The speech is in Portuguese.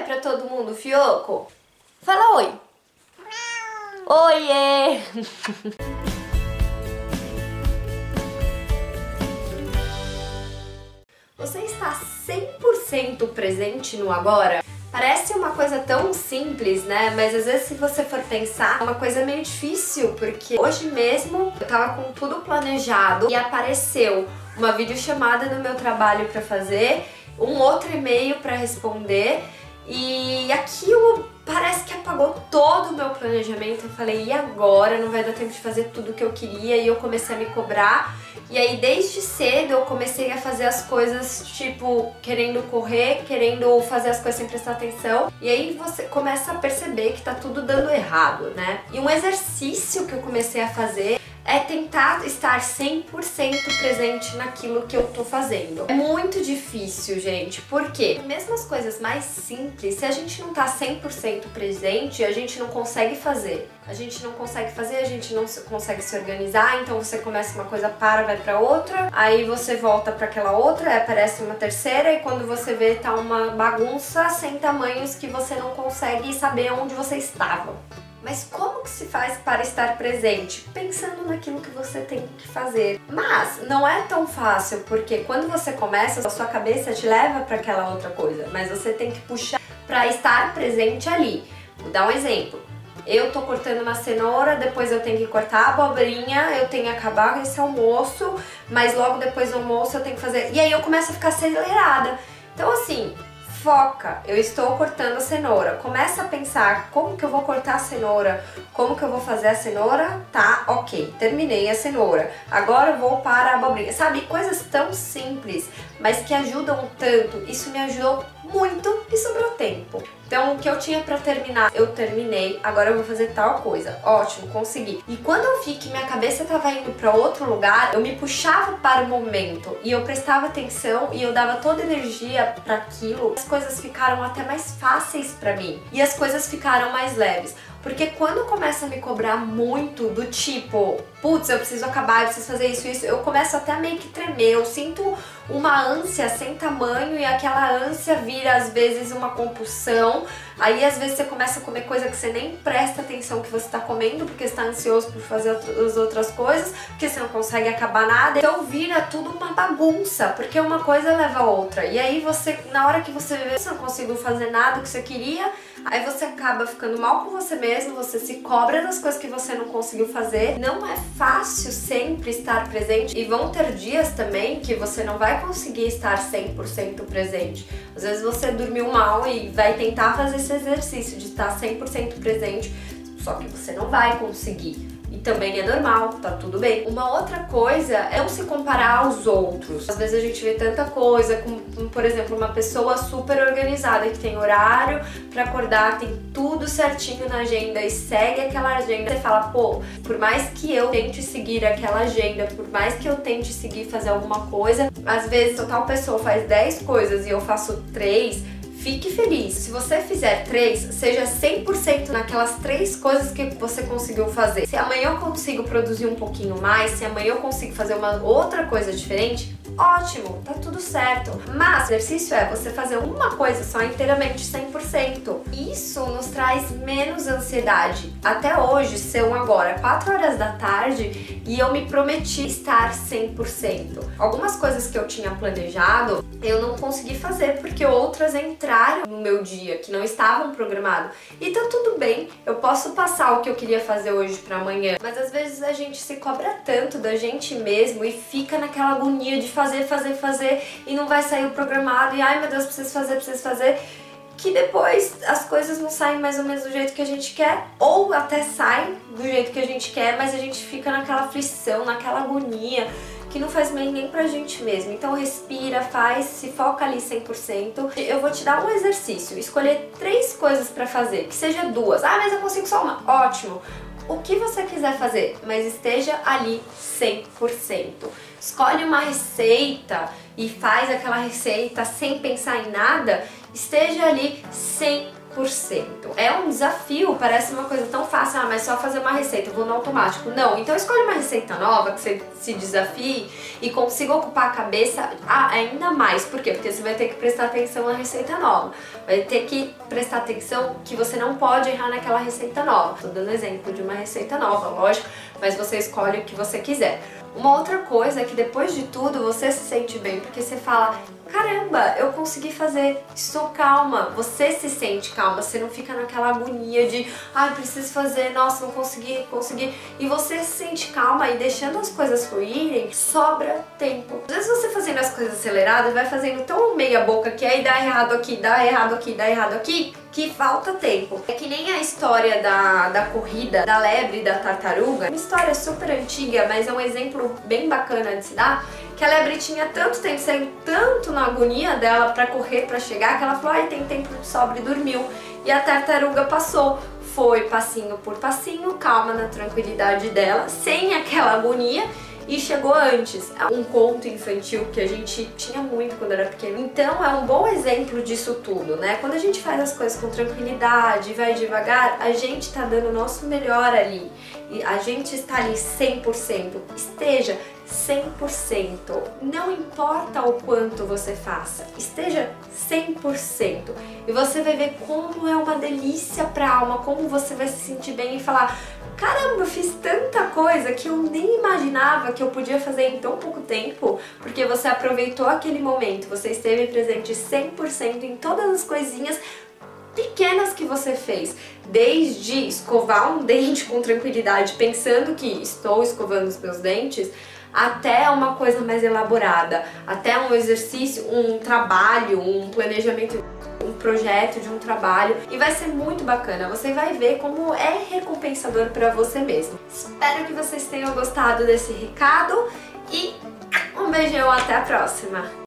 oi pra todo mundo, Fioco. Fala oi. Oiê! Você está 100% presente no agora? Parece uma coisa tão simples, né? Mas às vezes se você for pensar, é uma coisa meio difícil, porque hoje mesmo eu tava com tudo planejado e apareceu uma videochamada no meu trabalho para fazer, um outro e-mail para responder e aquilo parece que apagou todo o meu planejamento. Eu falei, e agora? Não vai dar tempo de fazer tudo o que eu queria. E eu comecei a me cobrar. E aí, desde cedo, eu comecei a fazer as coisas, tipo, querendo correr, querendo fazer as coisas sem prestar atenção. E aí você começa a perceber que tá tudo dando errado, né? E um exercício que eu comecei a fazer é tentar estar 100% presente naquilo que eu tô fazendo. É muito difícil, gente, porque mesmo as coisas mais simples, se a gente não tá 100% presente, a gente não consegue fazer. A gente não consegue fazer, a gente não consegue se organizar, então você começa uma coisa, para, vai para outra, aí você volta para aquela outra, aparece uma terceira e quando você vê tá uma bagunça sem tamanhos que você não consegue saber onde você estava. Mas como que se faz para estar presente? Pensando naquilo que você tem que fazer. Mas não é tão fácil, porque quando você começa, a sua cabeça te leva para aquela outra coisa, mas você tem que puxar para estar presente ali. Vou dar um exemplo. Eu tô cortando uma cenoura, depois eu tenho que cortar a abobrinha, eu tenho que acabar esse almoço, mas logo depois do almoço eu tenho que fazer. E aí eu começo a ficar acelerada. Então, assim, foca, eu estou cortando a cenoura. Começa a pensar como que eu vou cortar a cenoura, como que eu vou fazer a cenoura, tá, ok, terminei a cenoura. Agora eu vou para a abobrinha. Sabe, coisas tão simples, mas que ajudam tanto. Isso me ajudou muito e sobrou tempo. Então, o que eu tinha para terminar, eu terminei. Agora eu vou fazer tal coisa. Ótimo, consegui. E quando eu vi que minha cabeça estava indo para outro lugar, eu me puxava para o momento e eu prestava atenção e eu dava toda a energia para aquilo. As coisas ficaram até mais fáceis para mim e as coisas ficaram mais leves. Porque quando começa a me cobrar muito do tipo, putz, eu preciso acabar, eu preciso fazer isso, isso, eu começo até meio que tremer, eu sinto uma ânsia sem tamanho e aquela ânsia vira às vezes uma compulsão. Aí às vezes você começa a comer coisa que você nem presta atenção que você está comendo, porque está ansioso por fazer as outras coisas, porque você não consegue acabar nada. Então vira tudo uma bagunça, porque uma coisa leva a outra. E aí você, na hora que você vê, você não conseguiu fazer nada que você queria, aí você acaba ficando mal com você mesmo, você se cobra das coisas que você não conseguiu fazer. Não é fácil sempre estar presente e vão ter dias também que você não vai conseguir estar 100% presente. Às vezes você dormiu mal e vai tentar fazer esse exercício de estar 100% presente, só que você não vai conseguir e também é normal, tá tudo bem. Uma outra coisa é não se comparar aos outros. Às vezes a gente vê tanta coisa, como por exemplo, uma pessoa super organizada que tem horário para acordar, tem tudo certinho na agenda e segue aquela agenda. Você fala, pô, por mais que eu tente seguir aquela agenda, por mais que eu tente seguir fazer alguma coisa, às vezes tal pessoa faz 10 coisas e eu faço 3 Fique feliz. Se você fizer três, seja 100% naquelas três coisas que você conseguiu fazer. Se amanhã eu consigo produzir um pouquinho mais, se amanhã eu consigo fazer uma outra coisa diferente, ótimo, tá tudo certo. Mas o exercício é você fazer uma coisa só inteiramente 100%. Isso nos traz menos ansiedade. Até hoje são agora 4 horas da tarde e eu me prometi estar 100%. Algumas coisas que eu tinha planejado, eu não consegui fazer porque outras entraram no meu dia que não estavam programadas. E tá tudo bem, eu posso passar o que eu queria fazer hoje para amanhã. Mas às vezes a gente se cobra tanto da gente mesmo e fica naquela agonia de fazer, fazer, fazer e não vai sair o programado e ai meu Deus, preciso fazer, preciso fazer que depois as coisas não saem mais ou menos do jeito que a gente quer, ou até saem do jeito que a gente quer, mas a gente fica naquela aflição, naquela agonia, que não faz bem nem pra gente mesmo. Então respira, faz, se foca ali 100%. Eu vou te dar um exercício, escolher três coisas para fazer, que seja duas. Ah, mas eu consigo só uma. Ótimo. O que você quiser fazer, mas esteja ali 100%. Escolhe uma receita e faz aquela receita sem pensar em nada, esteja ali 100%. É um desafio, parece uma coisa tão fácil, ah, mas só fazer uma receita, vou no automático. Não, então escolhe uma receita nova que você se desafie e consiga ocupar a cabeça ainda mais. Por quê? Porque você vai ter que prestar atenção na receita nova. Vai ter que prestar atenção que você não pode errar naquela receita nova. Tô dando exemplo de uma receita nova, lógico, mas você escolhe o que você quiser. Uma outra coisa é que depois de tudo você se sente bem, porque você fala, caramba, eu consegui fazer, estou calma. Você se sente calma, você não fica naquela agonia de, ai, ah, preciso fazer, nossa, não consegui, consegui. E você se sente calma e deixando as coisas fluírem, sobra tempo. Às vezes você fazendo as coisas aceleradas, vai fazendo tão meia boca que aí dá errado aqui, dá errado aqui, dá errado aqui, que falta tempo. É que nem a história da, da corrida da lebre e da tartaruga. Uma história super antiga, mas é um exemplo bem bacana de se dar. Que a lebre tinha tanto tempo, saiu tanto na agonia dela para correr, para chegar, que ela falou, ai, tem tempo de sobra e dormiu. E a tartaruga passou. Foi passinho por passinho, calma na tranquilidade dela, sem aquela agonia e chegou antes. É um conto infantil que a gente tinha muito quando era pequeno. Então é um bom exemplo disso tudo, né? Quando a gente faz as coisas com tranquilidade, vai devagar, a gente tá dando o nosso melhor ali. E a gente está ali 100%. Esteja 100%. Não importa o quanto você faça, esteja 100%. E você vai ver como é uma delícia para a alma, como você vai se sentir bem e falar: caramba, eu fiz tanta coisa que eu nem imaginava que eu podia fazer em tão pouco tempo, porque você aproveitou aquele momento, você esteve presente 100% em todas as coisinhas pequenas que você fez, desde escovar um dente com tranquilidade, pensando que estou escovando os meus dentes, até uma coisa mais elaborada, até um exercício, um trabalho, um planejamento um projeto, de um trabalho e vai ser muito bacana. Você vai ver como é recompensador para você mesmo. Espero que vocês tenham gostado desse recado e um beijão, até a próxima!